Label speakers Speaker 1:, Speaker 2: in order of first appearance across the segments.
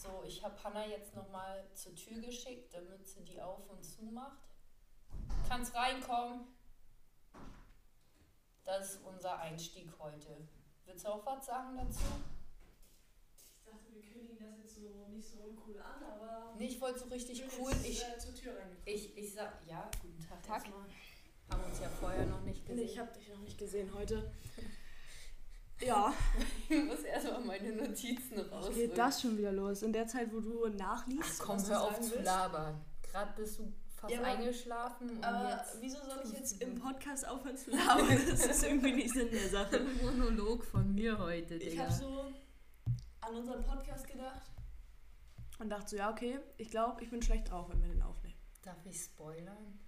Speaker 1: So, ich habe Hanna jetzt nochmal zur Tür geschickt, damit sie die auf und zu macht. Kannst reinkommen. Das ist unser Einstieg heute. Willst du auch was sagen dazu?
Speaker 2: Ich dachte, wir kündigen das jetzt so nicht so uncool an, aber.
Speaker 1: Nee, ich wollte so richtig cool.
Speaker 2: jetzt,
Speaker 1: Ich,
Speaker 2: äh, zur Tür reingekommen.
Speaker 1: ich, ich sag, ja, guten Tag.
Speaker 2: Tag.
Speaker 1: Haben uns ja vorher noch nicht
Speaker 2: Nee,
Speaker 1: gesehen.
Speaker 2: ich habe dich noch nicht gesehen heute. Ja,
Speaker 1: Ich muss erstmal meine Notizen raus.
Speaker 2: geht das schon wieder los? In der Zeit, wo du nachliest,
Speaker 1: Ach komm,
Speaker 2: was du
Speaker 1: hör auf zu
Speaker 2: willst?
Speaker 1: labern. Gerade bist du fast
Speaker 2: Ja,
Speaker 1: eingeschlafen und
Speaker 2: Aber
Speaker 1: jetzt
Speaker 2: wieso soll ich jetzt im. Podcast aufhören zu labern? Das ist irgendwie nicht Sinn der Sache.
Speaker 1: Monolog von mir heute,
Speaker 2: Ich
Speaker 1: Digga.
Speaker 2: habe so an unseren Podcast gedacht und dachte so, ja, okay, ich glaube, ich bin schlecht drauf, wenn wir den aufnehmen.
Speaker 1: Darf ich spoilern?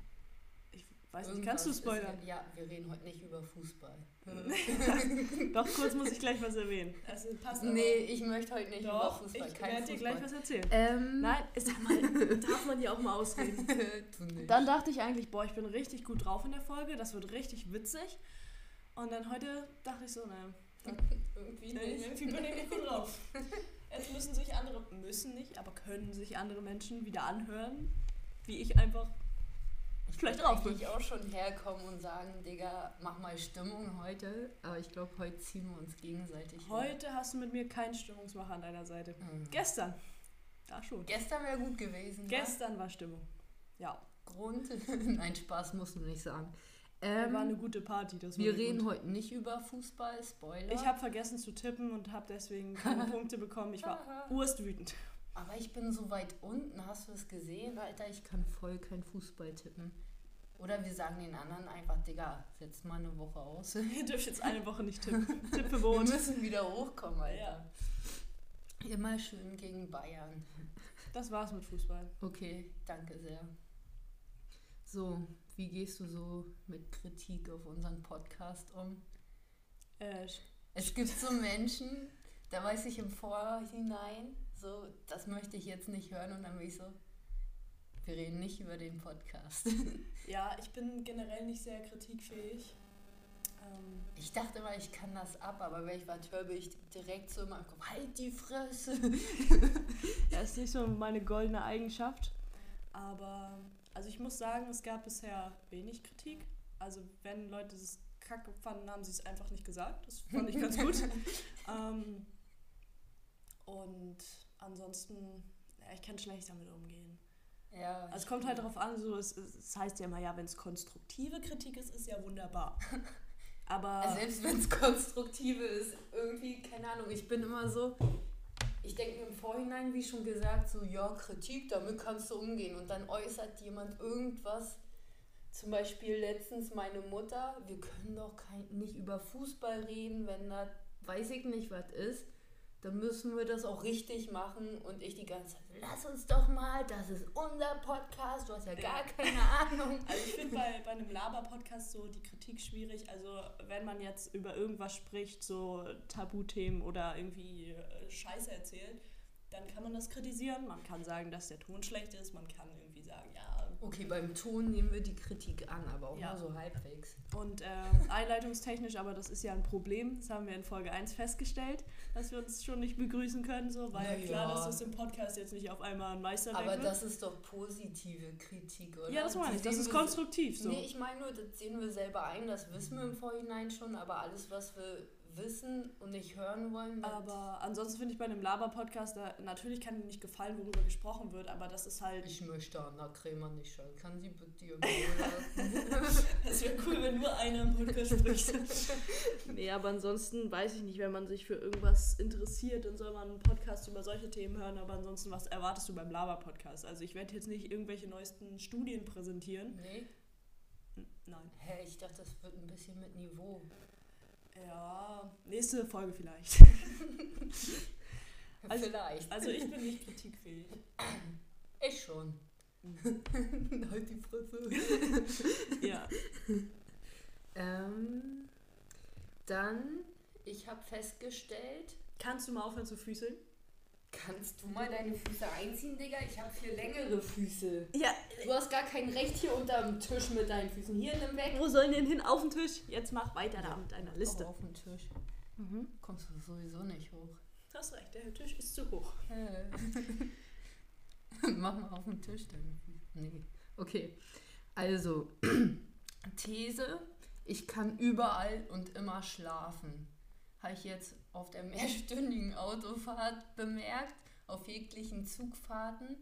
Speaker 2: Ich weiß nicht, kannst du
Speaker 1: ist
Speaker 2: spoilern?
Speaker 1: Ja, wir reden heute nicht über Fußball.
Speaker 2: Doch, kurz muss ich gleich was erwähnen. Also passt aber.
Speaker 1: nee, ich möchte heute nicht
Speaker 2: Doch,
Speaker 1: über Fußball.
Speaker 2: ich
Speaker 1: Kein
Speaker 2: werde dir gleich was erzählen.
Speaker 1: Ähm,
Speaker 2: Nein, sag mal, darf man hier auch mal ausreden.
Speaker 1: tu nicht.
Speaker 2: Dann dachte ich eigentlich, boah, ich bin richtig gut drauf in der Folge, das wird richtig witzig. Und dann heute dachte ich so, ne,
Speaker 1: Irgendwie nicht.
Speaker 2: irgendwie bin ich nicht gut drauf. Jetzt müssen sich andere, müssen nicht, aber können sich andere Menschen wieder anhören, wie ich einfach Vielleicht bin.
Speaker 1: eigentlich auch schon herkommen und sagen, Digga, mach mal Stimmung heute. Aber ich glaube, heute ziehen wir uns gegenseitig.
Speaker 2: Heute hast du mit mir keinen Stimmungsmacher an deiner Seite.
Speaker 1: Mhm.
Speaker 2: Gestern. Da schon.
Speaker 1: Gestern wäre gut gewesen.
Speaker 2: Gestern war Stimmung. Ja.
Speaker 1: Grund. Nein, Spaß musst du nicht sagen.
Speaker 2: war eine
Speaker 1: Ähm,
Speaker 2: gute Party. Das
Speaker 1: wir reden
Speaker 2: gut.
Speaker 1: heute nicht über Fußball, Spoiler.
Speaker 2: Ich habe vergessen zu tippen und habe deswegen keine Punkte bekommen. Ich war urstwütend.
Speaker 1: Aber ich bin so weit unten, hast du es gesehen? Alter, ich kann voll kein Fußball tippen. Oder wir sagen den anderen einfach, Digga, setz mal eine Woche aus.
Speaker 2: Ihr dürft jetzt eine Woche nicht tippen.
Speaker 1: Wir
Speaker 2: Tippverbot.
Speaker 1: müssen wieder hochkommen, Alter.
Speaker 2: Ja.
Speaker 1: Immer schön gegen Bayern.
Speaker 2: Das war's mit Fußball.
Speaker 1: Okay, danke sehr. So, wie gehst du so mit Kritik auf unseren Podcast um?
Speaker 2: Äh,
Speaker 1: Es gibt so Menschen, da weiß ich im Vorhinein, so, das möchte ich jetzt nicht hören und dann bin ich so, wir reden nicht über den Podcast.
Speaker 2: ja, ich bin generell nicht sehr kritikfähig. Ähm,
Speaker 1: Ich dachte immer, ich kann das ab, aber wenn ich was höre, bin ich direkt so immer, halt die Fresse.
Speaker 2: Das ist nicht so meine goldene Eigenschaft. Aber, also ich muss sagen, es gab bisher wenig Kritik. Also wenn Leute es kacke fanden, haben sie es einfach nicht gesagt. Das fand ich ganz gut. ähm, und ansonsten, ja, ich kann schlecht damit umgehen.
Speaker 1: Ja,
Speaker 2: Also es kommt halt darauf an, so, es, es heißt ja immer, ja, wenn es konstruktive Kritik ist, ist ja wunderbar. Aber
Speaker 1: Also selbst wenn es konstruktive ist, irgendwie, keine Ahnung, ich bin immer so, ich denke mir im Vorhinein, wie schon gesagt, so, ja, Kritik, damit kannst du umgehen. Und dann äußert jemand irgendwas, zum Beispiel letztens meine Mutter, wir können doch kein, nicht über Fußball reden, wenn da, weiß ich nicht, was ist. Dann müssen wir das auch richtig machen und ich die ganze Zeit, lass uns doch mal, das ist unser Podcast, du hast ja gar keine Ahnung.
Speaker 2: Also ich finde bei, bei einem Laber-Podcast so die Kritik schwierig. Also wenn man jetzt über irgendwas spricht, so Tabuthemen oder irgendwie äh, Scheiße erzählt, dann kann man das kritisieren. Man kann sagen, dass der Ton schlecht ist. Man kann irgendwie sagen, ja.
Speaker 1: Okay, beim Ton nehmen wir die Kritik an, aber auch
Speaker 2: Ja.
Speaker 1: nur so halbwegs.
Speaker 2: Und ähm, einleitungstechnisch, aber das ist ja ein Problem. Das haben wir in Folge 1 festgestellt, dass wir uns schon nicht begrüßen können. So war ja
Speaker 1: Na
Speaker 2: klar, dass das im Podcast jetzt nicht auf einmal ein Meisterwerk
Speaker 1: Aber
Speaker 2: wird.
Speaker 1: das ist doch positive Kritik, oder?
Speaker 2: ja, das meine ich. Das ist konstruktiv so.
Speaker 1: Nee, ich meine nur, das sehen wir selber ein, das wissen wir im Vorhinein schon, aber alles, was wir wissen und nicht hören wollen, das-
Speaker 2: Aber ansonsten finde ich bei einem Laber-Podcast, natürlich kann mir nicht gefallen, worüber gesprochen wird, aber das ist halt.
Speaker 1: ich möchte Anna Krämer nicht hören. Kann sie bitte ihr?
Speaker 2: Es wäre cool, wenn nur einer im Podcast spricht. nee, aber ansonsten weiß ich nicht, wenn man sich für irgendwas interessiert, dann soll man einen Podcast über solche Themen hören, aber ansonsten, was erwartest du beim Laber-Podcast? Also ich werde jetzt nicht irgendwelche neuesten Studien präsentieren.
Speaker 1: Nee?
Speaker 2: Nein.
Speaker 1: Hä, ich dachte, das wird ein bisschen mit Niveau.
Speaker 2: Ja, nächste Folge vielleicht. Also-
Speaker 1: Vielleicht.
Speaker 2: Also ich bin nicht kritikfähig.
Speaker 1: ich schon. halt die Fresse.
Speaker 2: Ja.
Speaker 1: Ähm, dann, ich habe festgestellt,
Speaker 2: Kannst du mal aufhören zu füßeln?
Speaker 1: Kannst du mal deine Füße einziehen, Digga? Ich habe viel längere Füße.
Speaker 2: Ja.
Speaker 1: Du hast gar kein Recht hier unterm Tisch mit deinen Füßen. Hier, nimm weg.
Speaker 2: Wo sollen denn hin? Auf den Tisch? Jetzt mach weiter da mit deiner Liste.
Speaker 1: Auch auf den Tisch.
Speaker 2: Mhm.
Speaker 1: Kommst du sowieso nicht hoch.
Speaker 2: Du hast recht, der Tisch ist zu hoch.
Speaker 1: Äh. Mach mal auf den Tisch deine Füße. Nee. Okay. Also, These, ich kann überall und immer schlafen. Habe ich jetzt auf der mehrstündigen Autofahrt bemerkt, auf jeglichen Zugfahrten.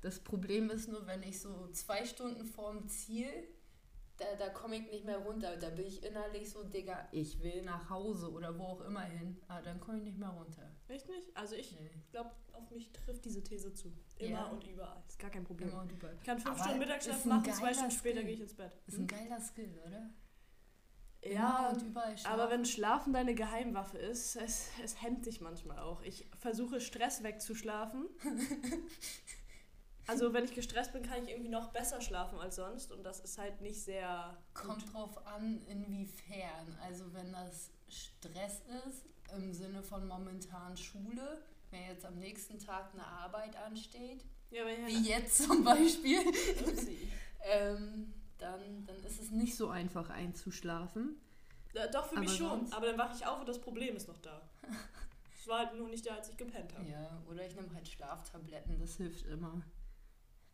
Speaker 1: Das Problem ist nur, wenn ich so zwei Stunden vorm Ziel, da, da komme ich nicht mehr runter. Da bin ich innerlich so, Digga, ich will nach Hause oder wo auch immer hin. Aber dann komme ich nicht mehr runter.
Speaker 2: Echt nicht? Also ich
Speaker 1: Nee.
Speaker 2: glaube, auf mich trifft diese These zu. Immer
Speaker 1: Ja.
Speaker 2: und überall. Ist gar kein Problem.
Speaker 1: Immer und überall.
Speaker 2: Ich kann fünf
Speaker 1: Aber
Speaker 2: Stunden Mittagsschlaf machen, zwei Stunden später
Speaker 1: Skill.
Speaker 2: gehe ich ins Bett.
Speaker 1: Ist
Speaker 2: Hm?
Speaker 1: ein geiler Skill, oder?
Speaker 2: Ja,
Speaker 1: und überall schlafen.
Speaker 2: aber wenn Schlafen deine Geheimwaffe ist, es, es hemmt dich manchmal auch. Ich versuche Stress wegzuschlafen. Also wenn ich gestresst bin, kann ich irgendwie noch besser schlafen als sonst und das ist halt nicht sehr gut.
Speaker 1: Kommt drauf an, inwiefern. Also wenn das Stress ist, im Sinne von momentan Schule, wenn jetzt am nächsten Tag eine Arbeit ansteht,
Speaker 2: Ja, wenn
Speaker 1: wie jetzt zum Beispiel, ähm, dann, dann ist es nicht so einfach einzuschlafen.
Speaker 2: Ja, doch, für mich
Speaker 1: Aber
Speaker 2: schon.
Speaker 1: sonst-
Speaker 2: Aber dann wache ich auf und das Problem ist noch da. Es war halt nur nicht da, als ich gepennt habe.
Speaker 1: Ja, oder ich nehme halt Schlaftabletten, das hilft immer.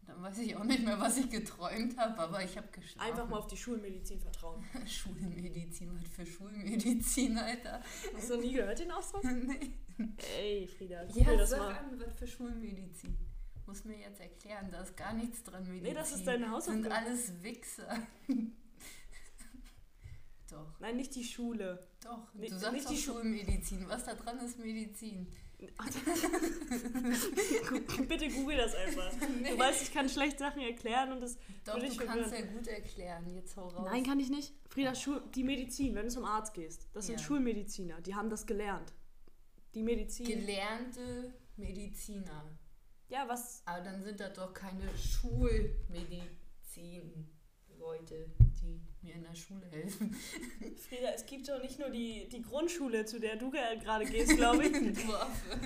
Speaker 1: Dann weiß ich auch nicht mehr, was ich geträumt habe, aber ich habe geschlafen.
Speaker 2: Einfach mal auf die Schulmedizin vertrauen.
Speaker 1: Schulmedizin, was für Schulmedizin, Alter.
Speaker 2: Hast du nie gehört, den Ausdruck?
Speaker 1: nee.
Speaker 2: Ey, Frieda,
Speaker 1: Ja,
Speaker 2: das
Speaker 1: sag
Speaker 2: mal.
Speaker 1: an, was für Schulmedizin. Muss mir jetzt erklären, da ist gar nichts dran Medizin.
Speaker 2: Nee, das ist deine Hausaufgabe.
Speaker 1: Sind alles Wichser. doch,
Speaker 2: Nein, nicht die Schule.
Speaker 1: doch.
Speaker 2: Nicht-
Speaker 1: du sagst
Speaker 2: nicht die Schu-
Speaker 1: Schulmedizin. Was da dran ist Medizin.
Speaker 2: Bitte google das einfach.
Speaker 1: Nee.
Speaker 2: Du weißt, ich kann schlecht Sachen erklären und das.
Speaker 1: Doch, du kannst ja gut erklären. Jetzt hau raus.
Speaker 2: Nein, kann ich nicht. Frieda, Schul die Medizin, wenn du zum Arzt gehst, das sind
Speaker 1: Ja.
Speaker 2: Schulmediziner, die haben das gelernt. Die Medizin.
Speaker 1: Gelernte Mediziner.
Speaker 2: Ja, was.
Speaker 1: Aber dann sind das doch keine Schulmedizin-Leute, die mir in der Schule helfen.
Speaker 2: Frieda, es gibt doch nicht nur die, die Grundschule, zu der du ge- gerade gehst, glaube ich.
Speaker 1: Du Affe.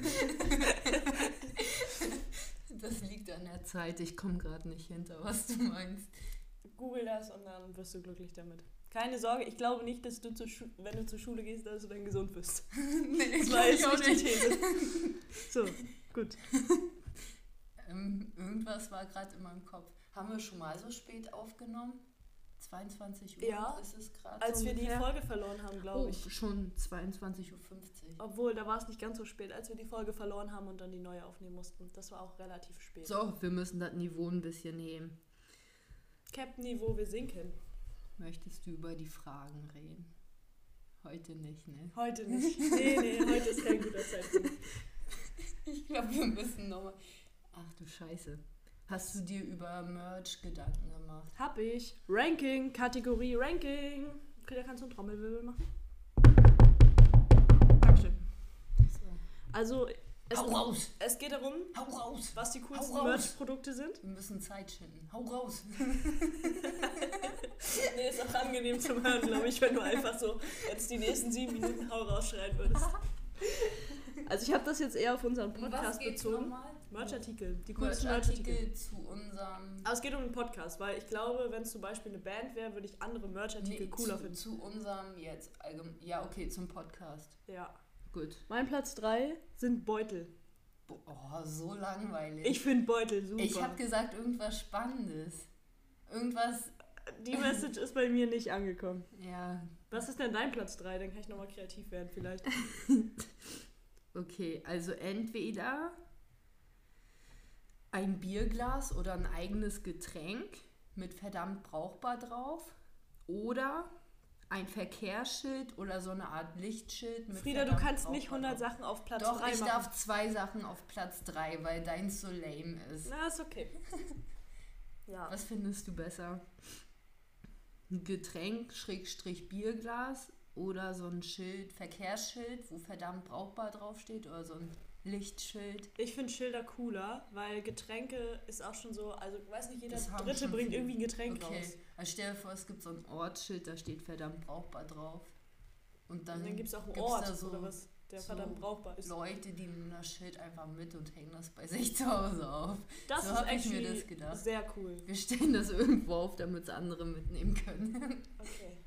Speaker 1: Das liegt an der Zeit. Ich komme gerade nicht hinter, was du meinst.
Speaker 2: Google das und dann wirst du glücklich damit. Keine Sorge, ich glaube nicht, dass du zur Schu wenn du zur Schule gehst, dass du dann gesund bist.
Speaker 1: nee,
Speaker 2: Das war
Speaker 1: ich
Speaker 2: jetzt
Speaker 1: auch
Speaker 2: nicht die. These. So, gut.
Speaker 1: Irgendwas war gerade in meinem Kopf. Haben wir schon mal so spät aufgenommen? 22 Uhr
Speaker 2: Ja,
Speaker 1: ist es gerade.
Speaker 2: Als
Speaker 1: so
Speaker 2: wir die
Speaker 1: ungefähr?
Speaker 2: Folge verloren haben, glaube
Speaker 1: Oh,
Speaker 2: ich.
Speaker 1: schon 22.50 Uhr.
Speaker 2: Obwohl, da war es nicht ganz so spät, als wir die Folge verloren haben und dann die neue aufnehmen mussten. Das war auch relativ spät.
Speaker 1: So, wir müssen das Niveau ein bisschen heben.
Speaker 2: Cap-Niveau, wir sinken.
Speaker 1: Möchtest du über die Fragen reden? Heute nicht, ne?
Speaker 2: Heute nicht. Nee, nee, heute ist kein guter Zeitpunkt.
Speaker 1: Ich glaube, wir müssen nochmal. Ach du Scheiße. Hast du dir über Merch Gedanken gemacht?
Speaker 2: Hab ich. Ranking, Kategorie Ranking. Frieda, kannst du einen Trommelwirbel machen? Dankeschön.
Speaker 1: So.
Speaker 2: Also, es,
Speaker 1: Hau raus!
Speaker 2: es geht darum,
Speaker 1: Hau raus!
Speaker 2: was die coolsten. Merch-Produkte sind.
Speaker 1: Wir müssen Zeit schinden. Hau raus!
Speaker 2: Nee, ist auch angenehm zum Hören, glaube ich, wenn du einfach so jetzt die nächsten sieben Minuten Hau rausschreien würdest. Also ich habe das jetzt eher auf unseren Podcast bezogen.
Speaker 1: nochmal?
Speaker 2: Merchartikel, die coolsten Merchartikel.
Speaker 1: Zu unserem.
Speaker 2: Aber es geht um den Podcast, weil ich glaube, wenn es zum Beispiel eine Band wäre, würde ich andere Merchartikel
Speaker 1: Nee,
Speaker 2: cooler
Speaker 1: zu,
Speaker 2: finden.
Speaker 1: zu unserem jetzt. allgem- Ja, okay, zum Podcast.
Speaker 2: Ja.
Speaker 1: Gut.
Speaker 2: Mein Platz 3 sind Beutel.
Speaker 1: Boah, so langweilig.
Speaker 2: Ich finde Beutel super.
Speaker 1: ich habe gesagt, irgendwas Spannendes. Irgendwas.
Speaker 2: Die Message ist bei mir nicht angekommen.
Speaker 1: Ja,
Speaker 2: Was ist denn dein Platz 3? Dann kann ich nochmal kreativ werden vielleicht.
Speaker 1: Okay, also entweder ein Bierglas oder ein eigenes Getränk mit verdammt brauchbar drauf oder ein Verkehrsschild oder so eine Art Lichtschild mit
Speaker 2: Frieda, du kannst nicht
Speaker 1: brauchbar
Speaker 2: 100
Speaker 1: drauf.
Speaker 2: Sachen auf Platz
Speaker 1: Doch,
Speaker 2: 3
Speaker 1: ich
Speaker 2: machen.
Speaker 1: darf zwei Sachen auf Platz 3, weil deins so lame ist.
Speaker 2: Na, ist okay. ja.
Speaker 1: Was findest du besser? Ein Getränk, Schrägstrich Bierglas oder so ein Schild, Verkehrsschild, wo verdammt brauchbar draufsteht oder so ein Lichtschild.
Speaker 2: Ich finde Schilder cooler, weil Getränke ist auch schon so, also weiß nicht, jeder Dritte bringt irgendwie ein Getränk
Speaker 1: Okay,
Speaker 2: raus.
Speaker 1: also stell dir vor, es gibt so ein Ortsschild, da steht verdammt brauchbar drauf. Und dann,
Speaker 2: Und dann gibt es auch einen Ort
Speaker 1: da so
Speaker 2: oder was, der
Speaker 1: so
Speaker 2: verdammt brauchbar ist.
Speaker 1: Leute, die nehmen das Schild einfach mit und hängen das bei sich zu Hause auf.
Speaker 2: Das
Speaker 1: so
Speaker 2: ist
Speaker 1: ich mir das gedacht.
Speaker 2: sehr cool.
Speaker 1: Wir stellen das irgendwo auf, damit es andere mitnehmen können.
Speaker 2: Okay.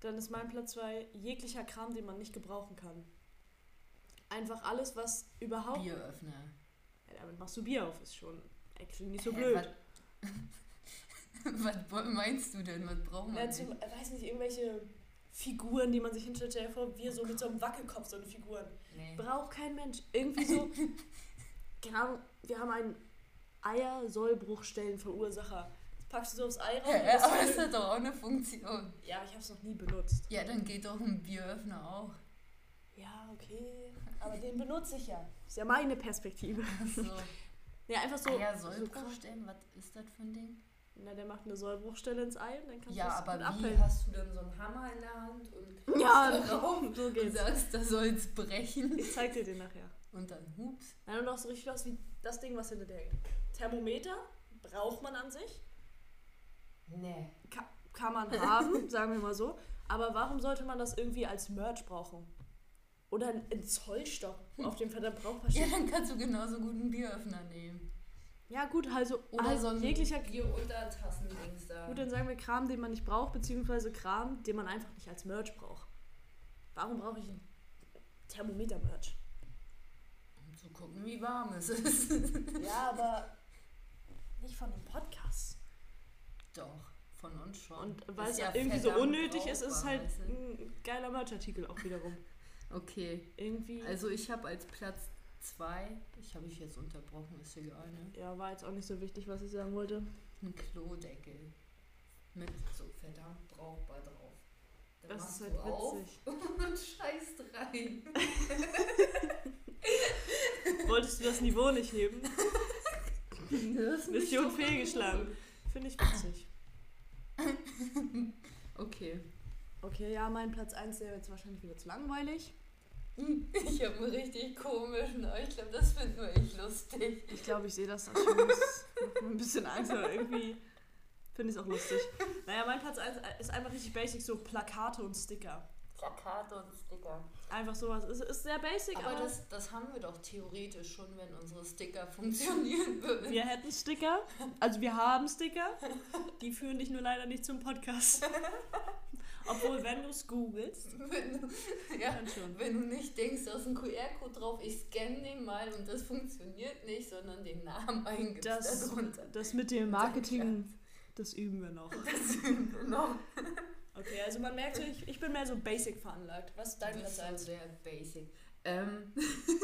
Speaker 2: Dann ist mein Platz 2 jeglicher Kram, den man nicht gebrauchen kann. Einfach alles, was überhaupt.
Speaker 1: Bieröffner.
Speaker 2: Ja, damit machst du Bier auf, ist schon actually nicht so blöd.
Speaker 1: Was, was meinst du denn? Was braucht man
Speaker 2: Ja, zum, äh, weiß nicht, irgendwelche Figuren, die man sich hinstellt. Stell dir vor, wir so mit so einem Wackelkopf, so eine Figuren.
Speaker 1: Nee.
Speaker 2: Braucht kein Mensch. Irgendwie so, Ahnung, wir haben einen Eier-Sollbruchstellenverursacher. Das packst du so aufs Ei raus. und das-
Speaker 1: aber ist das doch auch eine Funktion.
Speaker 2: ja, aber ich habe es noch nie benutzt.
Speaker 1: Ja, dann geht doch ein Bieröffner auch.
Speaker 2: Ja, okay. Aber den benutze ich ja. Ist ja meine Perspektive.
Speaker 1: So.
Speaker 2: Ja, einfach so.
Speaker 1: ja,
Speaker 2: so
Speaker 1: Sollbruch stellen, was ist das für ein Ding?
Speaker 2: Na, der macht eine Sollbruchstelle ins Ei und dann kannst
Speaker 1: Ja,
Speaker 2: du das
Speaker 1: aber
Speaker 2: gut
Speaker 1: wie
Speaker 2: abhellen.
Speaker 1: hast du dann so einen Hammer in der Hand und
Speaker 2: Ja,
Speaker 1: drauf
Speaker 2: so
Speaker 1: und
Speaker 2: geht's.
Speaker 1: sagst, da soll's brechen
Speaker 2: Ich zeig dir den nachher.
Speaker 1: und dann hups.
Speaker 2: Nein, und auch so richtig aus wie das Ding, was hinter der hängt. Thermometer braucht man an sich.
Speaker 1: Nee.
Speaker 2: Ka kann man haben, sagen wir mal so. Aber warum sollte man das irgendwie als Merch brauchen? Oder ein, ein Zollstock, auf dem verdammt Brauchbar
Speaker 1: Ja, dann kannst du genauso gut einen Bieröffner nehmen.
Speaker 2: Ja, gut, also,
Speaker 1: Oder
Speaker 2: also
Speaker 1: so ein
Speaker 2: jeglicher
Speaker 1: Bier-Untertassen-Dings da.
Speaker 2: Gut, dann sagen wir Kram, den man nicht braucht, beziehungsweise Kram, den man einfach nicht als Merch braucht. Warum brauche ich ein Thermometer-Merch?
Speaker 1: Um zu gucken, wie warm es ist.
Speaker 2: Ja, aber nicht von einem Podcast.
Speaker 1: Doch, von uns schon.
Speaker 2: Und weil es
Speaker 1: ja
Speaker 2: irgendwie so unnötig ist, ist es halt
Speaker 1: weißt du?
Speaker 2: ein geiler Merchartikel auch wiederum.
Speaker 1: Okay,
Speaker 2: Irgendwie.
Speaker 1: also ich habe als Platz zwei, ich habe ich jetzt unterbrochen, ist egal, ne?
Speaker 2: ja, war jetzt auch nicht so wichtig, was ich sagen wollte.
Speaker 1: Ein Klodeckel. Mit so verdammt brauchbar drauf. Da
Speaker 2: Das ist halt witzig.
Speaker 1: und scheißt rein.
Speaker 2: Wolltest du das Niveau nicht heben? Mission fehlgeschlagen. Finde ich witzig.
Speaker 1: Okay.
Speaker 2: Okay, ja, mein Platz 1 wäre jetzt wahrscheinlich wieder zu langweilig.
Speaker 1: Ich habe einen richtig komischen, aber ich glaube, das finden wir echt lustig.
Speaker 2: Ich glaube, ich sehe das schon. Macht mir ein bisschen Angst, aber irgendwie finde ich es auch lustig. Naja, mein Platz 1 ist einfach richtig basic, so Plakate und Sticker.
Speaker 1: Plakate und Sticker.
Speaker 2: Einfach sowas. Ist, ist sehr basic, aber,
Speaker 1: Aber das, das haben wir doch theoretisch schon, wenn unsere Sticker funktionieren würden.
Speaker 2: wir hätten Sticker. Also wir haben Sticker. Die führen dich nur leider nicht zum Podcast. Obwohl, wenn du es googelst,
Speaker 1: Wenn du, ja,
Speaker 2: dann schon.
Speaker 1: wenn du nicht denkst, da ist ein QR-Code drauf, ich scanne den mal und das funktioniert nicht, sondern den Namen eingibst
Speaker 2: Das,
Speaker 1: darunter.
Speaker 2: das mit dem Marketing, das üben wir noch.
Speaker 1: Das sind wir noch.
Speaker 2: Okay, also man merkt so, ich, ich bin mehr so basic veranlagt. Was ist dein Platz
Speaker 1: so
Speaker 2: 1?
Speaker 1: sehr basic. Ähm,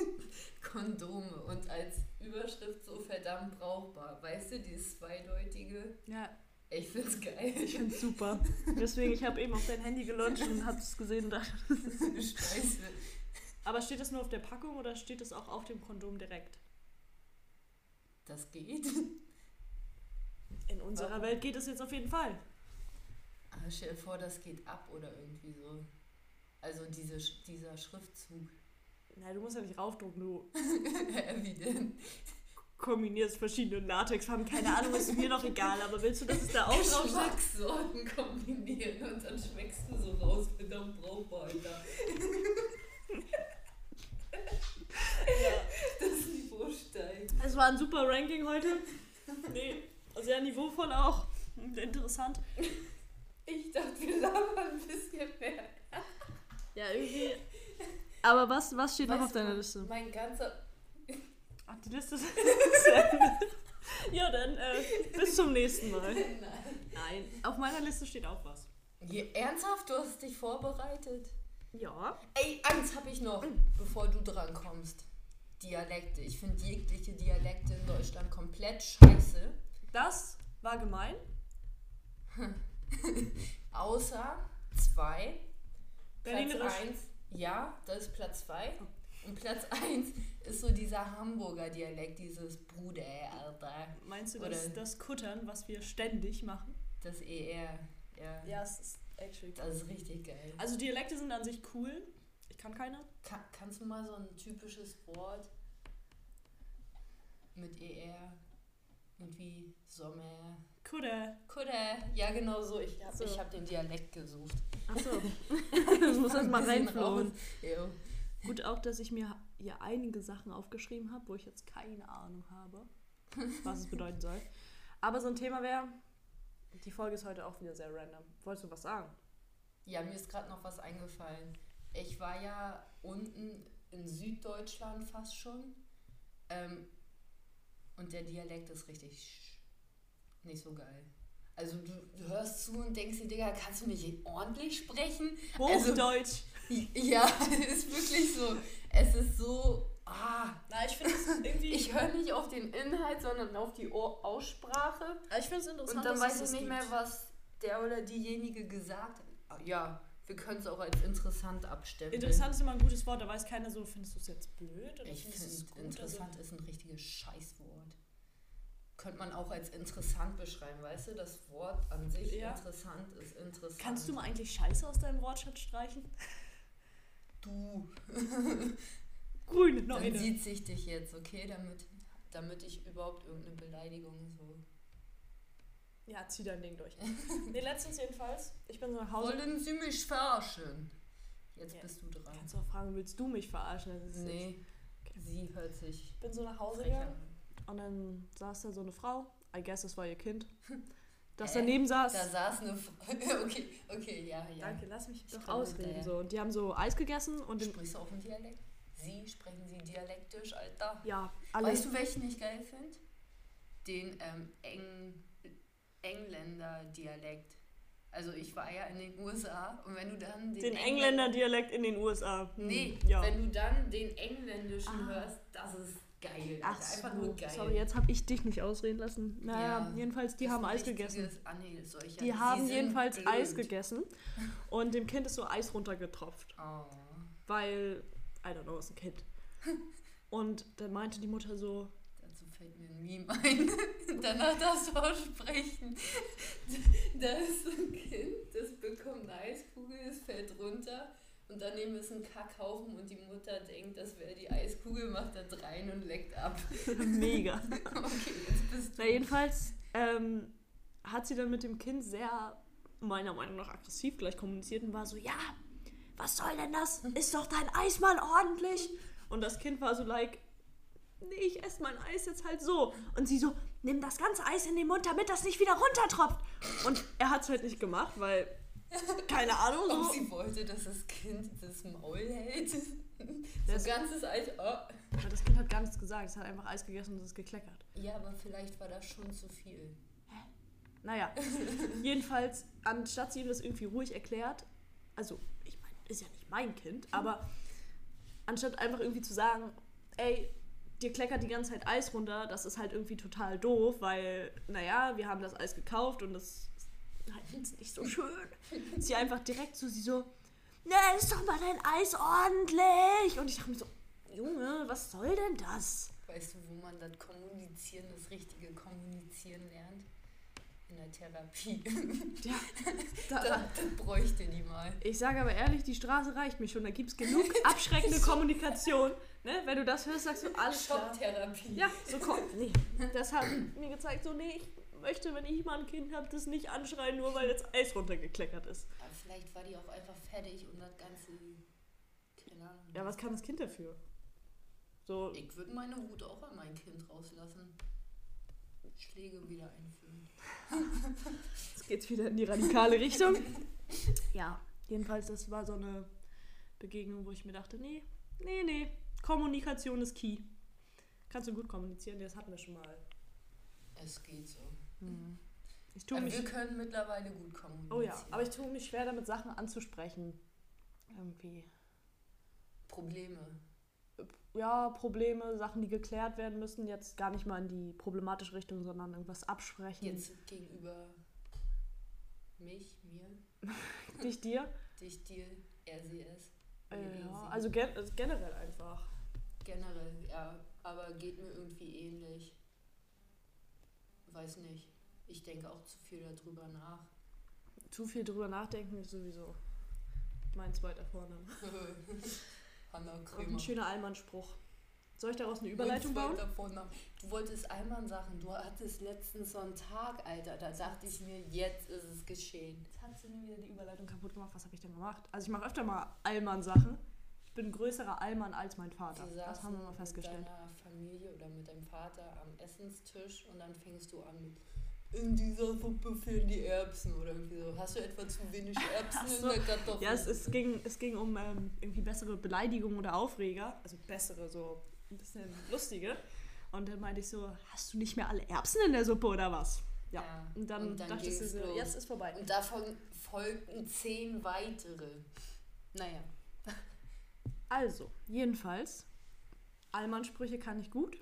Speaker 1: Kondome und als Überschrift so verdammt brauchbar. Weißt du, dieses zweideutige?
Speaker 2: Ja,
Speaker 1: Ich find's geil.
Speaker 2: ich finde es super. Deswegen, ich habe eben auf dein Handy gelauncht und habe es gesehen und dachte,
Speaker 1: Scheiße.
Speaker 2: Aber steht das nur auf der Packung oder steht es auch auf dem Kondom direkt?
Speaker 1: Das geht.
Speaker 2: In unserer
Speaker 1: Warum?
Speaker 2: Welt geht es jetzt auf jeden Fall.
Speaker 1: Aber stell dir vor, das geht ab oder irgendwie so. Also diese, dieser Schriftzug.
Speaker 2: Na, du musst ja nicht raufdrucken, du
Speaker 1: Wie denn?
Speaker 2: kombinierst verschiedene Latexfarben. Keine Ahnung, ist mir doch egal, aber willst du, dass es da auch drauf?
Speaker 1: Geschmackssorten kombinieren und dann schmeckst du so raus, verdammt brauchbar, Alter. Das Niveau steigt.
Speaker 2: Es war ein super Ranking heute. Nee, sehr niveauvoll auch. Interessant.
Speaker 1: Ich dachte, wir labern ein bisschen mehr.
Speaker 2: Ja, irgendwie. Aber was, was steht noch
Speaker 1: Weißt
Speaker 2: auf deiner Liste?
Speaker 1: Mein ganzer.
Speaker 2: Ach, die Liste ist. Ja, dann äh, bis zum nächsten Mal.
Speaker 1: Nein.
Speaker 2: Nein, auf meiner Liste steht auch was.
Speaker 1: Je, ernsthaft, du hast dich vorbereitet?
Speaker 2: Ja.
Speaker 1: Ey, eins habe ich noch, bevor du dran kommst. Dialekte. Ich finde jegliche Dialekte in Deutschland komplett scheiße.
Speaker 2: Das war gemein.
Speaker 1: Außer zwei. Platz
Speaker 2: Berlinerisch.
Speaker 1: eins, ja, das ist Platz zwei. Und Platz eins ist so dieser Hamburger Dialekt, dieses Bruder, Alter.
Speaker 2: Meinst du das, das Kuttern, was wir ständig machen?
Speaker 1: Das ER. Ja.
Speaker 2: Ja, es ist actually cool.
Speaker 1: Das ist richtig geil.
Speaker 2: Also Dialekte sind an sich cool. Ich kann keine.
Speaker 1: Ka kannst du mal so ein typisches Wort mit ER? Irgendwie Sommer.
Speaker 2: Kutter.
Speaker 1: Kudde. Ja, genau so. Ich habe
Speaker 2: So.
Speaker 1: ich hab den Dialekt gesucht.
Speaker 2: Achso. das muss erst mal reinflohen. Gut auch, dass ich mir hier einige Sachen aufgeschrieben habe, wo ich jetzt keine Ahnung habe, was es bedeuten soll. Aber so ein Thema wäre, die Folge ist heute auch wieder sehr random. Wolltest du was sagen?
Speaker 1: Ja, mir ist gerade noch was eingefallen. Ich war ja unten in Süddeutschland fast schon. Ähm, und der Dialekt ist richtig nicht so geil. Also du, du hörst zu und denkst dir, Digga, kannst du nicht ordentlich sprechen?
Speaker 2: Hochdeutsch.
Speaker 1: Also, ja, ist wirklich so. Es ist so. Ah,
Speaker 2: Na, ich finde es irgendwie.
Speaker 1: ich höre nicht auf den Inhalt, sondern auf die Ohr Aussprache.
Speaker 2: Also ich finde es interessant.
Speaker 1: Und dann
Speaker 2: dass
Speaker 1: weiß
Speaker 2: es
Speaker 1: ich
Speaker 2: das
Speaker 1: nicht
Speaker 2: gibt.
Speaker 1: mehr, was der oder diejenige gesagt hat. Ah, Ja, wir können es auch als interessant abstempeln.
Speaker 2: Interessant ist immer ein gutes Wort, da weiß keiner so, findest du es jetzt blöd oder
Speaker 1: Ich
Speaker 2: du es
Speaker 1: finde,
Speaker 2: gut?
Speaker 1: interessant ist ein richtiges Scheißwort. Könnte man auch als interessant beschreiben, weißt du? Das Wort an sich
Speaker 2: Ja.
Speaker 1: interessant ist interessant.
Speaker 2: Kannst du mal eigentlich Scheiße aus deinem Wortschatz streichen?
Speaker 1: Du.
Speaker 2: Grüne,
Speaker 1: Dann
Speaker 2: Neune.
Speaker 1: sieht sich dich jetzt, okay? Damit, damit ich überhaupt irgendeine Beleidigung so.
Speaker 2: Ja, zieh dein Ding durch. nee, letztens jedenfalls. Ich bin so nach Hause.
Speaker 1: Wollen Sie mich verarschen? Jetzt
Speaker 2: Ja.
Speaker 1: bist du dran.
Speaker 2: Kannst du auch fragen, willst du mich verarschen? Das ist jetzt-
Speaker 1: Nee, sie hört sich
Speaker 2: Ich bin so nach Hause gegangen
Speaker 1: an.
Speaker 2: Und dann saß da so eine Frau. I guess es war ihr Kind. Das
Speaker 1: Hä?
Speaker 2: daneben saß.
Speaker 1: Da saß eine Frau. Okay, okay, ja, ja.
Speaker 2: Danke, lass mich doch ausreden. So. Und die haben so Eis gegessen und den,
Speaker 1: Sprichst du auch einen Dialekt? Sie sprechen sie dialektisch, Alter.
Speaker 2: ja, alle.
Speaker 1: Weißt du, welchen ich geil finde? Den ähm, Eng Engländer-Dialekt. Also ich war ja in den USA und wenn du dann den,
Speaker 2: den
Speaker 1: Engl-
Speaker 2: Engländer-Dialekt in den USA. Hm,
Speaker 1: Nee,
Speaker 2: ja.
Speaker 1: wenn du dann den engländischen
Speaker 2: Ah.
Speaker 1: hörst, das ist geil.
Speaker 2: Ach
Speaker 1: Alter. Einfach
Speaker 2: so,
Speaker 1: nur geil.
Speaker 2: sorry, jetzt habe ich dich nicht ausreden lassen. Naja,
Speaker 1: Ja,
Speaker 2: jedenfalls, die
Speaker 1: Das
Speaker 2: haben Eis gegessen.
Speaker 1: Ah, nee.
Speaker 2: Die haben jedenfalls
Speaker 1: blöd.
Speaker 2: Eis gegessen und dem Kind ist so Eis runtergetropft,
Speaker 1: Oh.
Speaker 2: weil, I don't know, ist ein Kind. Und dann meinte die Mutter so,
Speaker 1: Dazu fällt mir ein Meme ein. Danach darfst du aussprechen. Da ist so ein Kind, das bekommt eine Eiskugel, es fällt runter und daneben ist ein Kackhaufen und die Mutter denkt, das wäre die Eiskugel, macht da rein und leckt ab.
Speaker 2: mega.
Speaker 1: Okay, jetzt bist du.
Speaker 2: Na, jedenfalls ähm, hat sie dann mit dem Kind sehr, meiner Meinung nach, aggressiv gleich kommuniziert und war so, ja, was soll denn das? Ist doch dein Eis mal ordentlich. Und das Kind war so like, nee, ich esse mein Eis jetzt halt so. Und sie so, nimm das ganze Eis in den Mund, damit das nicht wieder runtertropft. Und er hat es halt nicht gemacht, weil, keine Ahnung,
Speaker 1: Ob
Speaker 2: so.
Speaker 1: sie wollte, dass das Kind das Maul hält.
Speaker 2: Das-
Speaker 1: So ganzes Eis. Oh.
Speaker 2: Aber das Kind hat gar nichts gesagt, es hat einfach Eis gegessen und es ist gekleckert.
Speaker 1: Ja, aber vielleicht war das schon zu viel.
Speaker 2: Naja, jedenfalls, anstatt sie ihm das irgendwie ruhig erklärt, also ich meine, ist ja nicht mein Kind, aber anstatt einfach irgendwie zu sagen, ey, dir kleckert die ganze Zeit Eis runter, das ist halt irgendwie total doof, weil, naja, wir haben das Eis gekauft und das ist halt jetzt nicht so schön. Sie einfach direkt so, sie so, ne, ist doch mal dein Eis ordentlich. Und ich dachte mir so, Junge, was soll denn das?
Speaker 1: Weißt du, wo man das Kommunizieren, das richtige Kommunizieren lernt? In der Therapie.
Speaker 2: Ja, da,
Speaker 1: das bräuchte die mal.
Speaker 2: Ich sage aber ehrlich, die Straße reicht mir schon. Da gibt es genug abschreckende Kommunikation. Ne? Wenn du das hörst, sagst du alles.
Speaker 1: Schocktherapie.
Speaker 2: Ja, so komm. Nee. Das hat mir gezeigt, so, nee, ich möchte, wenn ich mal ein Kind habe, das nicht anschreien, nur weil jetzt Eis runtergekleckert ist.
Speaker 1: Aber vielleicht war die auch einfach fertig und das Ganze. Keine Ahnung.
Speaker 2: Ja, was kann das Kind dafür? So,
Speaker 1: Ich würde meine Wut auch an mein Kind rauslassen. Schläge wieder einführen.
Speaker 2: jetzt geht's wieder in die radikale Richtung. Ja, jedenfalls, das war so eine Begegnung, wo ich mir dachte, nee, nee, nee, Kommunikation ist key. Kannst du gut kommunizieren, das hatten wir schon mal.
Speaker 1: Es geht so.
Speaker 2: Ich tue
Speaker 1: Aber
Speaker 2: mich
Speaker 1: wir können mittlerweile gut kommunizieren.
Speaker 2: Oh ja, aber ich tue mich schwer damit, Sachen anzusprechen. Irgendwie.
Speaker 1: Probleme.
Speaker 2: Ja, Probleme, Sachen, die geklärt werden müssen, jetzt gar nicht mal in die problematische Richtung, sondern irgendwas absprechen.
Speaker 1: Jetzt gegenüber mich, mir,
Speaker 2: Dich, dir.
Speaker 1: dich, dir, er, sie, es.
Speaker 2: Äh, ja, also gen also generell einfach.
Speaker 1: Generell, ja. Aber geht mir irgendwie ähnlich. Weiß nicht. Ich denke auch zu viel darüber nach.
Speaker 2: Zu viel drüber nachdenken ist sowieso mein zweiter Vorname.
Speaker 1: Hanna Krömer.
Speaker 2: ein schöner Allmann-Spruch. Soll ich daraus eine Überleitung bauen?
Speaker 1: Du wolltest einmal sagen, du hattest letztens so einen Tag, Alter. Da dachte ich mir, jetzt ist es geschehen.
Speaker 2: Jetzt hat sie mir wieder die Überleitung kaputt gemacht. Was habe ich denn gemacht? Also ich mache öfter mal Allmann-Sachen. Ich bin größerer Allmann als mein Vater. Das haben wir mal festgestellt.
Speaker 1: Mit deiner Familie oder mit deinem Vater am Essenstisch und dann fängst du an mit in dieser Suppe fehlen die Erbsen oder irgendwie so. Hast du etwa zu wenig Erbsen
Speaker 2: so.
Speaker 1: in der Kartoffel?
Speaker 2: Ja, es, es, ging, es ging um ähm, irgendwie bessere Beleidigungen oder Aufreger. Also bessere, so ein bisschen lustige. Und dann meinte ich so, hast du nicht mehr alle Erbsen in der Suppe oder was? Ja.
Speaker 1: Ja,
Speaker 2: Und dann,
Speaker 1: und dann
Speaker 2: dachte ich so, jetzt ist vorbei.
Speaker 1: Und davon folgten zehn weitere. Naja.
Speaker 2: Also, jedenfalls, Allmann-Sprüche kann ich gut.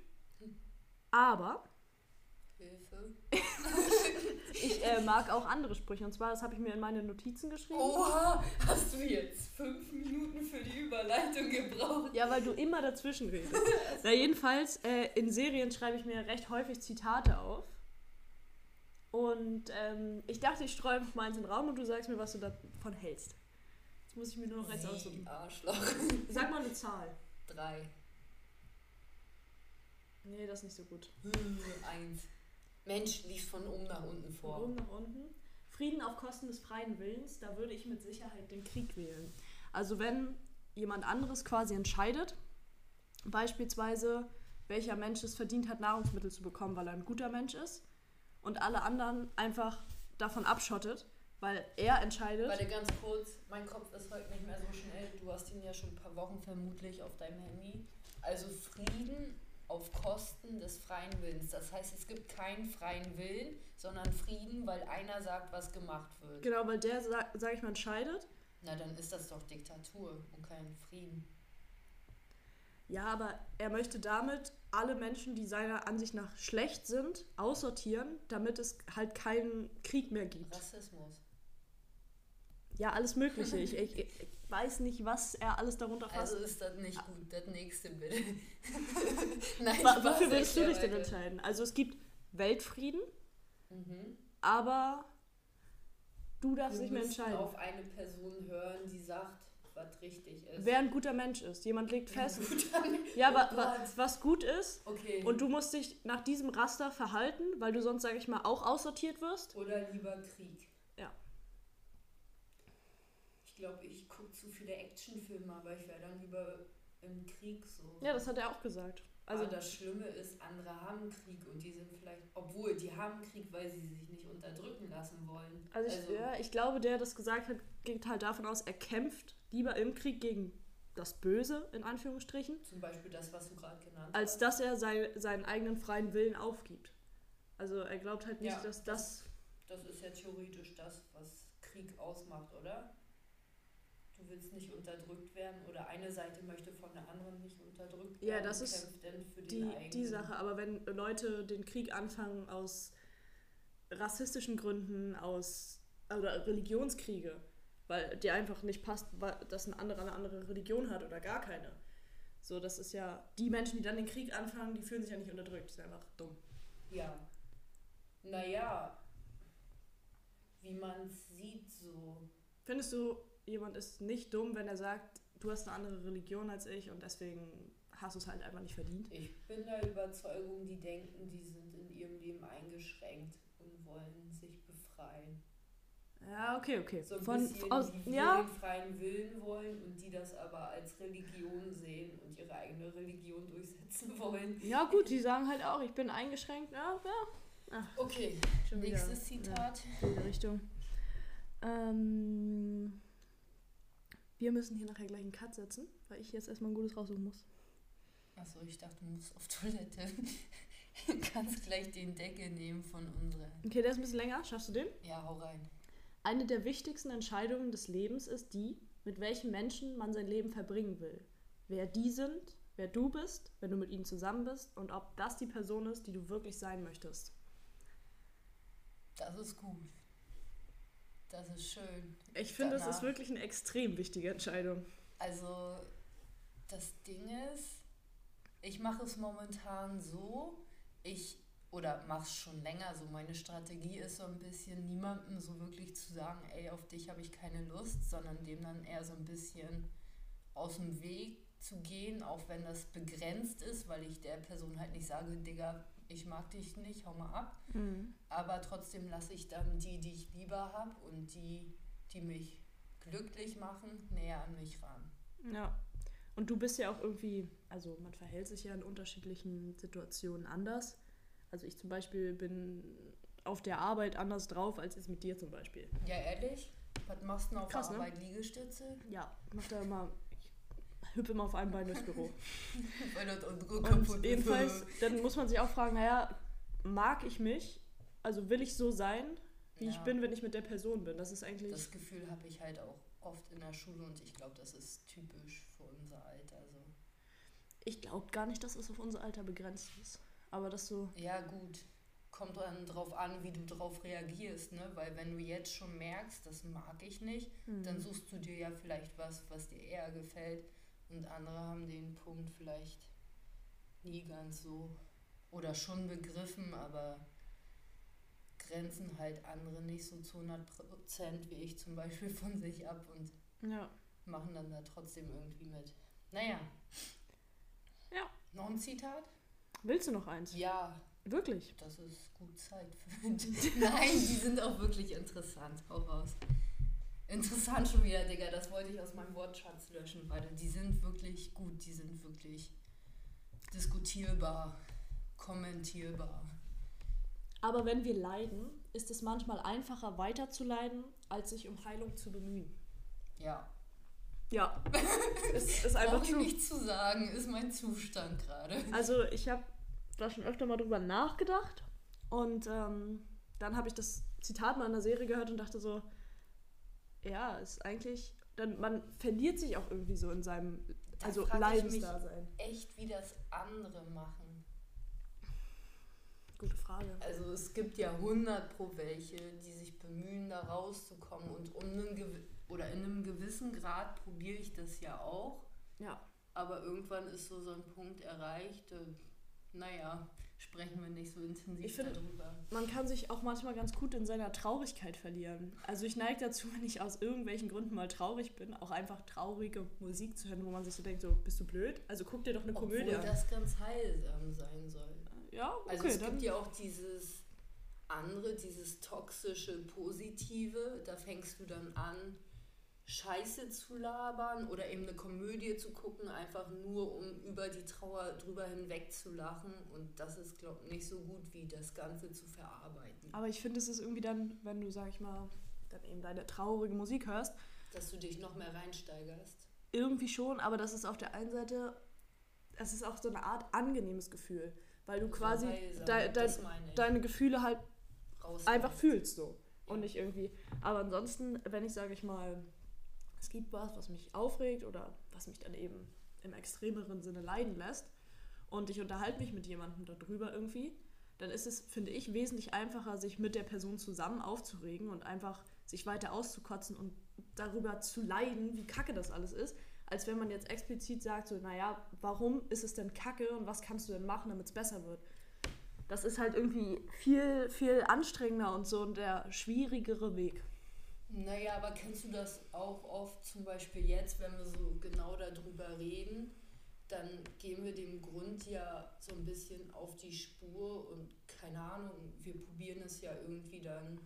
Speaker 2: Aber
Speaker 1: Hilfe.
Speaker 2: ich äh, mag auch andere Sprüche. Und zwar, das habe ich mir in meine Notizen geschrieben.
Speaker 1: Oha, hast du jetzt fünf Minuten für die Überleitung gebraucht?
Speaker 2: Ja, weil du immer dazwischen redest. Na, jedenfalls, äh, in Serien schreibe ich mir recht häufig Zitate auf. Und ähm, ich dachte, ich streue mal eins in den Raum und du sagst mir, was du davon hältst. Jetzt muss ich mir nur noch eins aussuchen.
Speaker 1: Arschloch.
Speaker 2: Sag mal eine Zahl.
Speaker 1: Drei.
Speaker 2: Nee, das ist nicht so gut.
Speaker 1: Hm, Eins. Mensch, lief von oben nach unten
Speaker 2: Von
Speaker 1: vor.
Speaker 2: oben nach unten. Frieden auf Kosten des freien Willens, da würde ich mit Sicherheit den Krieg wählen. Also wenn jemand anderes quasi entscheidet, beispielsweise welcher Mensch es verdient hat, Nahrungsmittel zu bekommen, weil er ein guter Mensch ist, und alle anderen einfach davon abschottet, weil er entscheidet.
Speaker 1: Warte ganz kurz, mein Kopf ist heute nicht mehr so schnell. Du hast ihn ja schon ein paar Wochen vermutlich auf deinem Handy. Also Frieden auf Kosten des freien Willens. Das heißt, es gibt keinen freien Willen, sondern Frieden, weil einer sagt, was gemacht wird.
Speaker 2: Genau, weil der, sag, sag ich mal, entscheidet.
Speaker 1: Na, dann ist das doch Diktatur und kein Frieden.
Speaker 2: Ja, aber er möchte damit alle Menschen, die seiner Ansicht nach schlecht sind, aussortieren, damit es halt keinen Krieg mehr gibt.
Speaker 1: Rassismus.
Speaker 2: Ja, alles Mögliche. Ich, ich, ich weiß nicht, was er alles darunter fasst.
Speaker 1: Also ist das nicht gut. Das nächste bitte. Nein, Spaß,
Speaker 2: Wofür würdest du dich denn entscheiden? Also es gibt Weltfrieden,
Speaker 1: Mhm.
Speaker 2: aber du darfst
Speaker 1: Wir
Speaker 2: nicht mehr entscheiden.
Speaker 1: auf eine Person hören, die sagt, was richtig ist.
Speaker 2: Wer ein guter Mensch ist. Jemand legt fest. Ja,
Speaker 1: Oh
Speaker 2: wa, wa, was gut ist.
Speaker 1: Okay.
Speaker 2: Und du musst dich nach diesem Raster verhalten, weil du sonst, sag ich mal, auch aussortiert wirst.
Speaker 1: Oder lieber Krieg. Ich glaube, ich gucke zu viele Actionfilme, aber ich wäre dann lieber im Krieg so.
Speaker 2: Ja, das hat er auch gesagt. Also,
Speaker 1: aber das Schlimme ist, andere haben Krieg und die sind vielleicht, obwohl die haben Krieg, weil sie sich nicht unterdrücken lassen wollen.
Speaker 2: also, ich, ja, ich glaube, der das gesagt hat, geht halt davon aus, er kämpft lieber im Krieg gegen das Böse, in Anführungsstrichen,
Speaker 1: Zum Beispiel das, was du gerade genannt
Speaker 2: als
Speaker 1: hast.
Speaker 2: dass er sein, seinen eigenen freien Willen aufgibt. Also er glaubt halt nicht,
Speaker 1: Ja.
Speaker 2: dass das.
Speaker 1: Das ist ja theoretisch das, was Krieg ausmacht, oder? Du willst nicht unterdrückt werden oder eine Seite möchte von der anderen nicht unterdrückt
Speaker 2: Ja,
Speaker 1: werden.
Speaker 2: das
Speaker 1: und
Speaker 2: ist die, die. Sache. Aber wenn Leute den Krieg anfangen aus rassistischen Gründen, aus oder Religionskriege, weil dir einfach nicht passt, dass ein anderer eine andere Religion hat oder gar keine. So, das ist ja die Menschen, die dann den Krieg anfangen, die fühlen sich ja nicht unterdrückt, die sind einfach dumm.
Speaker 1: Ja. Naja, wie man sieht, so.
Speaker 2: Findest du, jemand ist nicht dumm, wenn er sagt, du hast eine andere Religion als ich und deswegen hast du es halt einfach nicht verdient?
Speaker 1: Ich bin der Überzeugung, die denken, die sind in ihrem Leben eingeschränkt und wollen sich befreien.
Speaker 2: Ja, okay, okay.
Speaker 1: So ein
Speaker 2: Von,
Speaker 1: bisschen,
Speaker 2: aus,
Speaker 1: die
Speaker 2: ja,
Speaker 1: den freien Willen wollen und die das aber als Religion sehen und ihre eigene Religion durchsetzen wollen.
Speaker 2: ja, gut, die sagen halt auch, ich bin eingeschränkt. Ja, ja.
Speaker 1: Okay,
Speaker 2: Schon wieder.
Speaker 1: nächstes Zitat.
Speaker 2: in diese Richtung. Ähm, wir müssen hier nachher gleich einen Cut setzen, weil ich jetzt erstmal ein gutes raussuchen muss.
Speaker 1: Achso, ich dachte, du musst auf Toilette. Du kannst gleich den Deckel nehmen von unserer.
Speaker 2: Okay, der ist ein bisschen länger. Schaffst du den?
Speaker 1: Ja, hau rein.
Speaker 2: Eine der wichtigsten Entscheidungen des Lebens ist die, mit welchen Menschen man sein Leben verbringen will. Wer die sind, wer du bist, wenn du mit ihnen zusammen bist und ob das die Person ist, die du wirklich sein möchtest.
Speaker 1: Das ist gut. Das ist schön.
Speaker 2: Ich finde,
Speaker 1: Danach.
Speaker 2: ist wirklich eine extrem wichtige Entscheidung.
Speaker 1: Also, das Ding ist, ich mache es momentan so, ich, oder mache es schon länger so, meine Strategie ist so ein bisschen, niemandem so wirklich zu sagen, ey, auf dich habe ich keine Lust, sondern dem dann eher so ein bisschen aus dem Weg zu gehen, auch wenn das begrenzt ist, weil ich der Person halt nicht sage, Digga, ich mag dich nicht, hau mal ab. Aber trotzdem lasse ich dann die, die ich lieber habe und die, die mich glücklich machen, näher an mich ran.
Speaker 2: Ja. Und du bist ja auch irgendwie, also man verhält sich ja in unterschiedlichen Situationen anders. Also ich zum Beispiel bin auf der Arbeit anders drauf als jetzt mit dir zum Beispiel.
Speaker 1: Ja, ehrlich? Was machst du denn auf
Speaker 2: Krass,
Speaker 1: der
Speaker 2: ne?
Speaker 1: Arbeit? Liegestütze?
Speaker 2: Ja, mach da immer, hüpfe immer auf einem Bein durchs Büro. Und
Speaker 1: ist.
Speaker 2: jedenfalls, dann muss man sich auch fragen, naja, mag ich mich? Also will ich so sein, wie ich
Speaker 1: Ja.
Speaker 2: bin, wenn ich mit der Person bin? Das ist eigentlich.
Speaker 1: Das Gefühl habe ich halt auch oft in der Schule und ich glaube, das ist typisch für unser Alter. So.
Speaker 2: ich glaube gar nicht, dass es auf unser Alter begrenzt ist. Aber das so.
Speaker 1: Ja, gut. Kommt dann drauf an, wie du drauf reagierst, ne? Weil wenn du jetzt schon merkst, das mag ich nicht,
Speaker 2: hm.
Speaker 1: dann suchst du dir ja vielleicht was, was dir eher gefällt. Und andere haben den Punkt vielleicht nie ganz so oder schon begriffen, aber grenzen halt andere nicht so zu 100 Prozent wie ich zum Beispiel von sich ab und
Speaker 2: Ja.
Speaker 1: machen dann da trotzdem irgendwie mit. Naja.
Speaker 2: Ja.
Speaker 1: Noch ein Zitat?
Speaker 2: Willst du noch eins?
Speaker 1: Ja,
Speaker 2: Wirklich?
Speaker 1: das ist gut Zeit für. Nein, die sind auch wirklich interessant. Hau raus. Interessant schon wieder, Digga. Das wollte ich aus meinem Wortschatz löschen, weil die sind wirklich gut. Die sind wirklich diskutierbar, kommentierbar.
Speaker 2: Aber wenn wir leiden, ist es manchmal einfacher weiter zu leiden, als sich um Heilung zu bemühen.
Speaker 1: Ja.
Speaker 2: Ja. es ist einfach
Speaker 1: Brauche ich
Speaker 2: true.
Speaker 1: nicht zu sagen, ist mein Zustand gerade.
Speaker 2: Also ich habe da schon öfter mal drüber nachgedacht und ähm, dann habe ich das Zitat mal in der Serie gehört und dachte so, ja, ist eigentlich, dann man verliert sich auch irgendwie so in seinem,
Speaker 1: Da
Speaker 2: also Leidensdasein.
Speaker 1: Echt, wie das andere machen.
Speaker 2: Gute Frage.
Speaker 1: Also es gibt ja 100 pro welche, die sich bemühen, da rauszukommen. Und um einen oder in einem gewissen Grad probiere ich das ja auch.
Speaker 2: Ja.
Speaker 1: Aber irgendwann ist so, so ein Punkt erreicht. äh, Naja, sprechen wir nicht so intensiv
Speaker 2: Ich find-
Speaker 1: darüber.
Speaker 2: Man kann sich auch manchmal ganz gut in seiner Traurigkeit verlieren. Also ich neige dazu, wenn ich aus irgendwelchen Gründen mal traurig bin, auch einfach traurige Musik zu hören, wo man sich so denkt, so, bist du blöd? Also guck dir doch eine Komödie
Speaker 1: Obwohl
Speaker 2: an.
Speaker 1: das ganz heilsam sein soll.
Speaker 2: Ja, okay,
Speaker 1: Also es
Speaker 2: dann.
Speaker 1: gibt ja auch dieses andere, dieses toxische Positive. Da fängst du dann an, Scheiße zu labern oder eben eine Komödie zu gucken, einfach nur um über die Trauer drüber hinweg zu lachen. Und das ist, glaube ich, nicht so gut, wie das Ganze zu verarbeiten.
Speaker 2: Aber ich finde, es ist irgendwie dann, wenn du, sag ich mal, dann eben deine traurige Musik hörst,
Speaker 1: Dass du dich noch mehr reinsteigerst.
Speaker 2: irgendwie schon, aber das ist auf der einen Seite, es ist auch so eine Art angenehmes Gefühl, weil du quasi
Speaker 1: So meine ich.
Speaker 2: deine Gefühle halt einfach fühlst so und nicht irgendwie. Aber ansonsten, wenn ich, sage ich mal, es gibt was, was mich aufregt oder was mich dann eben im extremeren Sinne leiden lässt und ich unterhalte mich mit jemandem darüber irgendwie, dann ist es, finde ich, wesentlich einfacher, sich mit der Person zusammen aufzuregen und einfach sich weiter auszukotzen und darüber zu leiden, wie kacke das alles ist, als wenn man jetzt explizit sagt, so, naja, warum ist es denn kacke und was kannst du denn machen, damit es besser wird? Das ist halt irgendwie viel, viel anstrengender und so der schwierigere Weg.
Speaker 1: Naja, aber kennst du das auch oft, zum Beispiel jetzt, wenn wir so genau darüber reden, dann gehen wir dem Grund ja so ein bisschen auf die Spur und keine Ahnung, wir probieren es ja irgendwie dann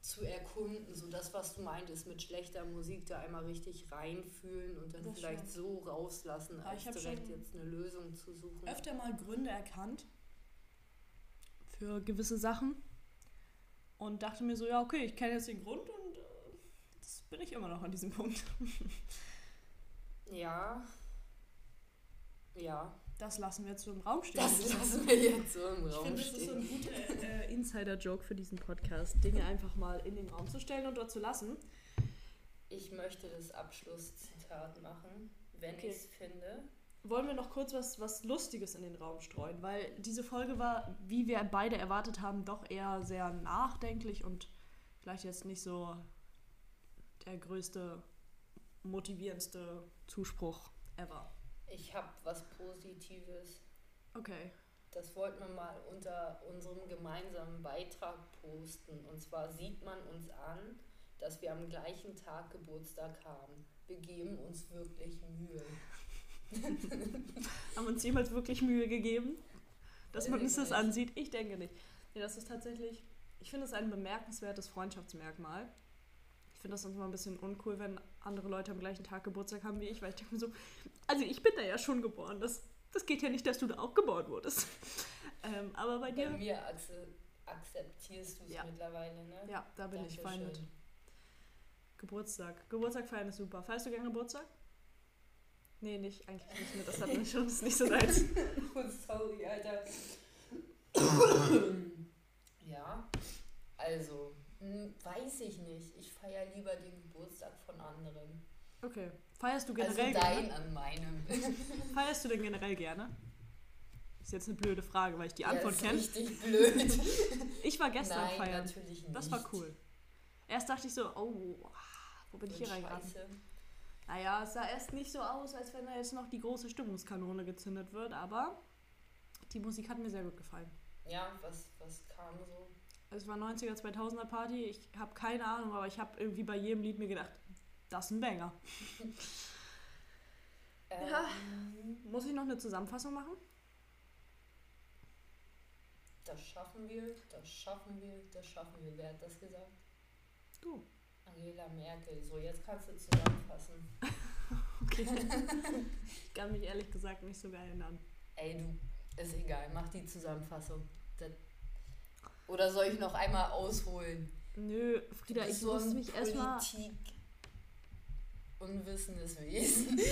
Speaker 1: zu erkunden, so das, was du meintest, mit schlechter Musik da einmal richtig reinfühlen und dann
Speaker 2: Das
Speaker 1: vielleicht so rauslassen, als direkt jetzt eine Lösung zu suchen.
Speaker 2: Öfter mal Gründe erkannt für gewisse Sachen und dachte mir so, ja, okay, ich kenne jetzt den Grund und das bin ich immer noch an diesem Punkt.
Speaker 1: Ja. Ja.
Speaker 2: Das lassen wir jetzt so im Raum stehen.
Speaker 1: Das lassen wir jetzt so im
Speaker 2: ich
Speaker 1: Raum
Speaker 2: finde, das ist so
Speaker 1: stehen.
Speaker 2: ein guter äh, Insider-Joke für diesen Podcast, Dinge einfach mal in den Raum zu stellen und dort zu lassen.
Speaker 1: Ich möchte das Abschlusszitat machen, wenn
Speaker 2: Okay.
Speaker 1: ich es finde.
Speaker 2: Wollen wir noch kurz was, was Lustiges in den Raum streuen, weil diese Folge war, wie wir beide erwartet haben, doch eher sehr nachdenklich und vielleicht jetzt nicht so der größte, motivierendste Zuspruch ever.
Speaker 1: Ich habe was Positives.
Speaker 2: Okay.
Speaker 1: Das wollten wir mal unter unserem gemeinsamen Beitrag posten. Und zwar sieht man uns an, dass wir am gleichen Tag Geburtstag haben. Wir geben uns wirklich Mühe.
Speaker 2: Haben uns jemals wirklich Mühe gegeben, dass man uns das ansieht? Ich denke nicht. Nee, das ist tatsächlich, ich finde es ein bemerkenswertes Freundschaftsmerkmal. Ich finde das sonst immer ein bisschen uncool, wenn andere Leute am gleichen Tag Geburtstag haben wie ich, weil ich denke mir so, also ich bin da ja schon geboren. Das, das geht ja nicht, dass du da auch geboren wurdest. ähm, aber bei
Speaker 1: Bei
Speaker 2: dir.
Speaker 1: mir, Axel, akzeptierst du es
Speaker 2: Ja.
Speaker 1: mittlerweile, ne?
Speaker 2: Ja, da bin ich fein mit.
Speaker 1: Dankeschön.
Speaker 2: Geburtstag. Geburtstag feiern ist super. Feierst du gerne Geburtstag? Nee, nicht, eigentlich nicht. Ne? Das hat mich schon das ist nicht so deins.
Speaker 1: Oh, sorry, Alter. ja, also, weiß ich nicht. Ich feiere lieber den Geburtstag von anderen.
Speaker 2: Okay. Feierst du
Speaker 1: Also
Speaker 2: generell
Speaker 1: dein
Speaker 2: gerne?
Speaker 1: an meinem.
Speaker 2: Feierst du denn generell gerne? Ist jetzt eine blöde Frage, weil ich die
Speaker 1: Ja,
Speaker 2: Antwort
Speaker 1: ist
Speaker 2: kenne.
Speaker 1: richtig blöd.
Speaker 2: Ich war gestern
Speaker 1: Nein,
Speaker 2: feiern.
Speaker 1: natürlich nicht.
Speaker 2: Das war cool. Erst dachte ich so, oh, wo bin ich
Speaker 1: So
Speaker 2: hier reingeraten? Naja, es sah erst nicht so aus, als wenn da jetzt noch die große Stimmungskanone gezündet wird, aber die Musik hat mir sehr gut gefallen.
Speaker 1: Ja, was, was kam so?
Speaker 2: Es war 90er, 2000er Party, ich habe keine Ahnung, aber ich habe irgendwie bei jedem Lied mir gedacht, das ist ein Banger. Ja.
Speaker 1: Ähm,
Speaker 2: Muss ich noch eine Zusammenfassung machen?
Speaker 1: Das schaffen wir, das schaffen wir, das schaffen wir. Wer hat das gesagt?
Speaker 2: Du.
Speaker 1: Angela Merkel. So, jetzt kannst du zusammenfassen.
Speaker 2: Okay. ich kann mich ehrlich gesagt nicht so geil erinnern.
Speaker 1: Ey, du, ist egal, mach die Zusammenfassung. Das oder soll ich noch einmal ausholen?
Speaker 2: Nö, Frieda, ich muss
Speaker 1: ein
Speaker 2: mich erstmal.
Speaker 1: Unwissendes Wesen.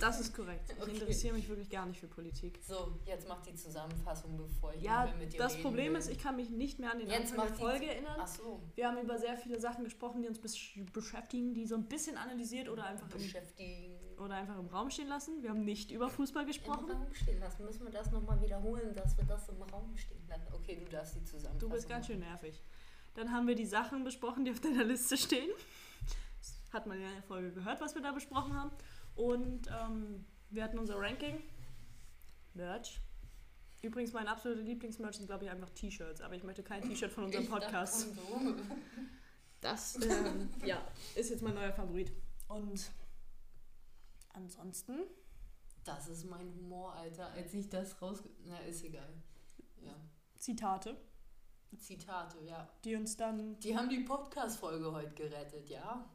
Speaker 2: Das ist korrekt. Ich
Speaker 1: Okay.
Speaker 2: interessiere mich wirklich gar nicht für Politik.
Speaker 1: So, jetzt mach die Zusammenfassung, bevor ich
Speaker 2: Ja,
Speaker 1: mit dir
Speaker 2: das Problem
Speaker 1: will.
Speaker 2: ist, ich kann mich nicht mehr an den
Speaker 1: Jetzt
Speaker 2: Anfang der
Speaker 1: die-
Speaker 2: Folge erinnern.
Speaker 1: Ach so,
Speaker 2: Wir haben über sehr viele Sachen gesprochen, die uns besch- beschäftigen, die so ein bisschen analysiert oder einfach, im,
Speaker 1: beschäftigen.
Speaker 2: oder einfach im Raum stehen lassen. Wir haben nicht über Fußball
Speaker 1: Im
Speaker 2: gesprochen.
Speaker 1: Raum stehen lassen. Müssen wir das nochmal wiederholen, dass wir das im Raum stehen lassen? Okay, du darfst die Zusammenfassung
Speaker 2: Du bist ganz schön nervig. Dann haben wir die Sachen besprochen, die auf deiner Liste stehen. Hat man ja in der Folge gehört, was wir da besprochen haben. Und ähm, wir hatten unser Ranking. Merch. Übrigens, mein absoluter Lieblingsmerch sind, glaube ich, einfach T-Shirts. Aber ich möchte kein T-Shirt von unserem
Speaker 1: Ich
Speaker 2: Podcast.
Speaker 1: Kondome.
Speaker 2: Das ähm, ja, ist jetzt mein neuer Favorit. Und ansonsten,
Speaker 1: Das ist mein Humor, Alter. Als ich das rausge... Na, ist egal. Ja.
Speaker 2: Zitate,
Speaker 1: Zitate, ja.
Speaker 2: die uns dann.
Speaker 1: Die haben die Podcast-Folge heute gerettet, ja?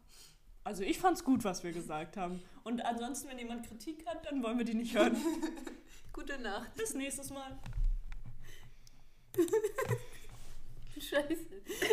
Speaker 2: Also ich fand's gut, was wir gesagt haben. Und ansonsten, wenn jemand Kritik hat, dann wollen wir die nicht hören.
Speaker 1: Gute Nacht.
Speaker 2: Bis nächstes Mal.
Speaker 1: Scheiße.